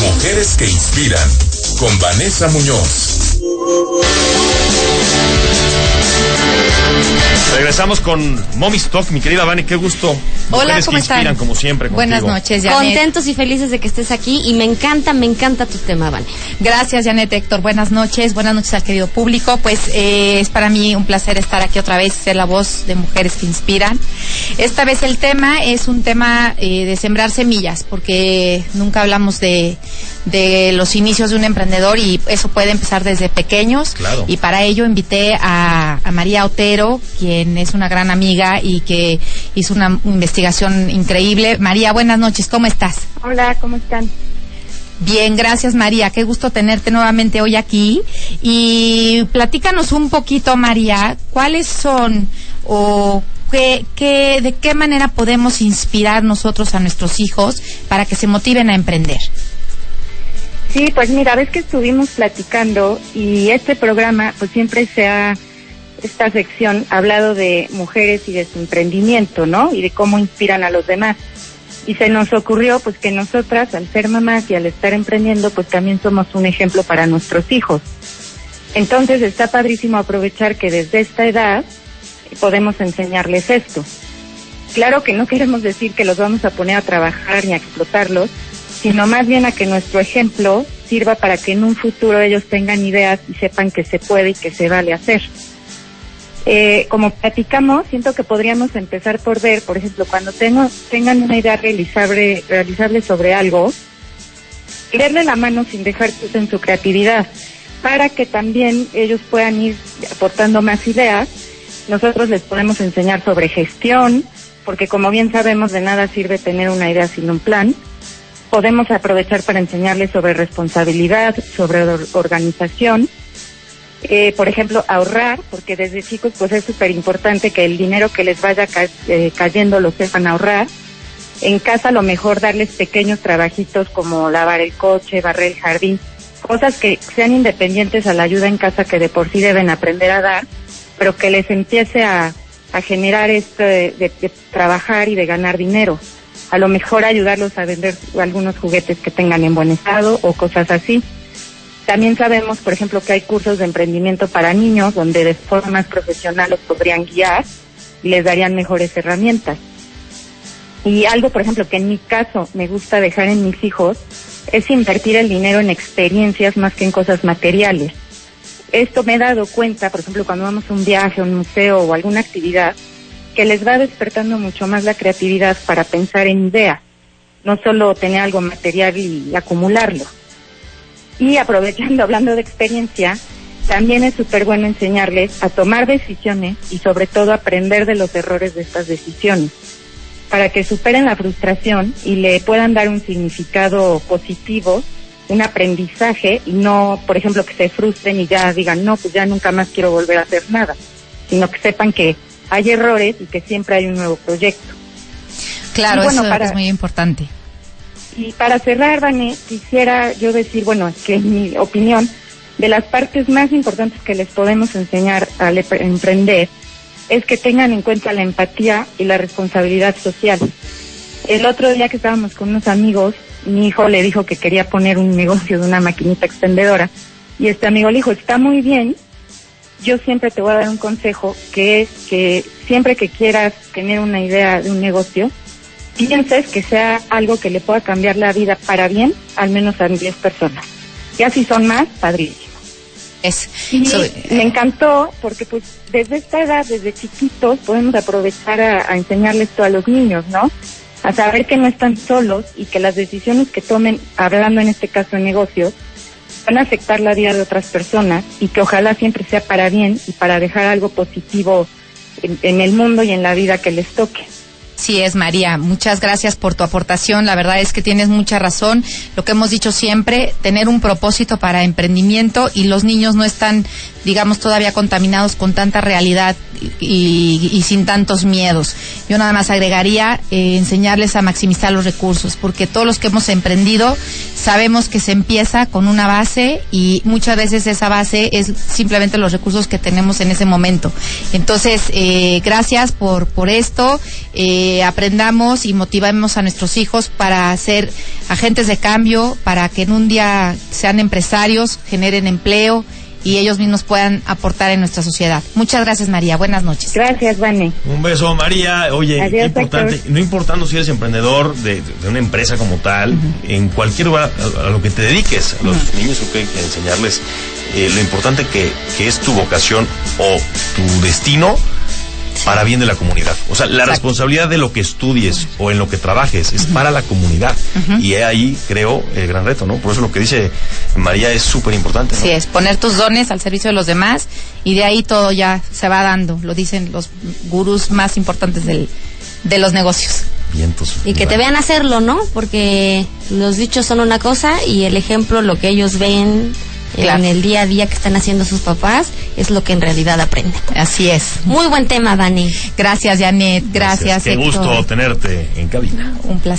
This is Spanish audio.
Mujeres que inspiran con Vanessa Muñoz. Regresamos con Mommy Stock, mi querida Vani, qué gusto. Hola, Mujeres ¿cómo que inspiran, están? como siempre. Buenas contigo. noches, Janet. Contentos y felices de que estés aquí y me encanta, me encanta tu tema, Vane. Gracias, Janet Héctor. Buenas noches. Buenas noches al querido público. Pues eh, es para mí un placer estar aquí otra vez, ser la voz de mujeres que inspiran. Esta vez el tema es un tema eh, de sembrar semillas, porque nunca hablamos de, de los inicios de un emprendedor y eso puede empezar desde pequeños. Claro. Y para ello invité a, a María Otero, quien es una gran amiga y que hizo una investigación increíble. María, buenas noches. ¿Cómo estás? Hola, ¿cómo están? Bien, gracias María. Qué gusto tenerte nuevamente hoy aquí. Y platícanos un poquito, María, cuáles son o qué, qué, de qué manera podemos inspirar nosotros a nuestros hijos para que se motiven a emprender. Sí, pues mira, ves que estuvimos platicando y este programa pues siempre se ha, esta sección, ha hablado de mujeres y de su emprendimiento, ¿no? Y de cómo inspiran a los demás. Y se nos ocurrió pues que nosotras, al ser mamás y al estar emprendiendo, pues también somos un ejemplo para nuestros hijos. Entonces está padrísimo aprovechar que desde esta edad podemos enseñarles esto. Claro que no queremos decir que los vamos a poner a trabajar ni a explotarlos, sino más bien a que nuestro ejemplo sirva para que en un futuro ellos tengan ideas y sepan que se puede y que se vale hacer. Eh, como platicamos, siento que podríamos empezar por ver, por ejemplo, cuando tengo, tengan una idea realizable, realizable sobre algo, leerle la mano sin dejar usen su creatividad, para que también ellos puedan ir aportando más ideas. Nosotros les podemos enseñar sobre gestión, porque como bien sabemos, de nada sirve tener una idea sin un plan. Podemos aprovechar para enseñarles sobre responsabilidad, sobre or- organización, eh, por ejemplo, ahorrar, porque desde chicos pues es súper importante que el dinero que les vaya ca- eh, cayendo lo sepan ahorrar. En casa a lo mejor darles pequeños trabajitos como lavar el coche, barrer el jardín, cosas que sean independientes a la ayuda en casa que de por sí deben aprender a dar, pero que les empiece a, a generar esto de, de- de trabajar y de ganar dinero. A lo mejor ayudarlos a vender algunos juguetes que tengan en buen estado o cosas así. También sabemos, por ejemplo, que hay cursos de emprendimiento para niños donde de forma más profesional los podrían guiar y les darían mejores herramientas. Y algo, por ejemplo, que en mi caso me gusta dejar en mis hijos es invertir el dinero en experiencias más que en cosas materiales. Esto me he dado cuenta, por ejemplo, cuando vamos a un viaje, a un museo o alguna actividad, que les va despertando mucho más la creatividad para pensar en ideas, no solo tener algo material y acumularlo. Y aprovechando, hablando de experiencia, también es súper bueno enseñarles a tomar decisiones y sobre todo aprender de los errores de estas decisiones, para que superen la frustración y le puedan dar un significado positivo, un aprendizaje y no, por ejemplo, que se frustren y ya digan, no, pues ya nunca más quiero volver a hacer nada, sino que sepan que hay errores y que siempre hay un nuevo proyecto. Claro, bueno, eso para- es muy importante. Y para cerrar, Vane, quisiera yo decir, bueno, es que en mi opinión, de las partes más importantes que les podemos enseñar al emprender es que tengan en cuenta la empatía y la responsabilidad social. El otro día que estábamos con unos amigos, mi hijo le dijo que quería poner un negocio de una maquinita expendedora y este amigo le dijo, está muy bien, yo siempre te voy a dar un consejo que es que siempre que quieras tener una idea de un negocio, pienses que sea algo que le pueda cambiar la vida para bien, al menos a 10 personas. Ya si son más, padrísimo. Es, Y so- me encantó porque pues desde esta edad, desde chiquitos, podemos aprovechar a, a enseñarles esto a los niños, ¿no? A saber que no están solos y que las decisiones que tomen, hablando en este caso de negocios, van a afectar la vida de otras personas y que ojalá siempre sea para bien y para dejar algo positivo en, en el mundo y en la vida que les toque. Sí es, María. Muchas gracias por tu aportación. La verdad es que tienes mucha razón. Lo que hemos dicho siempre, tener un propósito para emprendimiento y los niños no están, digamos, todavía contaminados con tanta realidad y, sin tantos miedos. Yo nada más agregaría eh, enseñarles a maximizar los recursos, porque todos los que hemos emprendido sabemos que se empieza con una base y muchas veces esa base es simplemente los recursos que tenemos en ese momento. Entonces, eh, gracias por, por esto. Eh, eh, aprendamos y motivemos a nuestros hijos para ser agentes de cambio, para que en un día sean empresarios, generen empleo y ellos mismos puedan aportar en nuestra sociedad. Muchas gracias, María. Buenas noches. Gracias, Vane. Un beso, María. Oye, Adiós, importante, doctor. no importando si eres emprendedor de, de una empresa como tal, en cualquier lugar a, a lo que te dediques, a los niños hay que enseñarles eh, lo importante que, que es tu vocación o tu destino para bien de la comunidad. O sea, la responsabilidad de lo que estudies o en lo que trabajes es para la comunidad. Y ahí, creo, el gran reto, ¿no? Por eso lo que dice María es súper importante. ¿no? Así es, poner tus dones al servicio de los demás y de ahí todo ya se va dando, lo dicen los gurús más importantes del, de los negocios. Vientos. Y que te vean hacerlo, ¿no? Porque los dichos son una cosa y el ejemplo, lo que ellos ven Claro. en el día a día que están haciendo sus papás, es lo que en realidad aprenden. Así es. Muy buen tema, Vani. Gracias, Janet. Gracias, Qué Héctor. gusto tenerte en cabina. Un placer.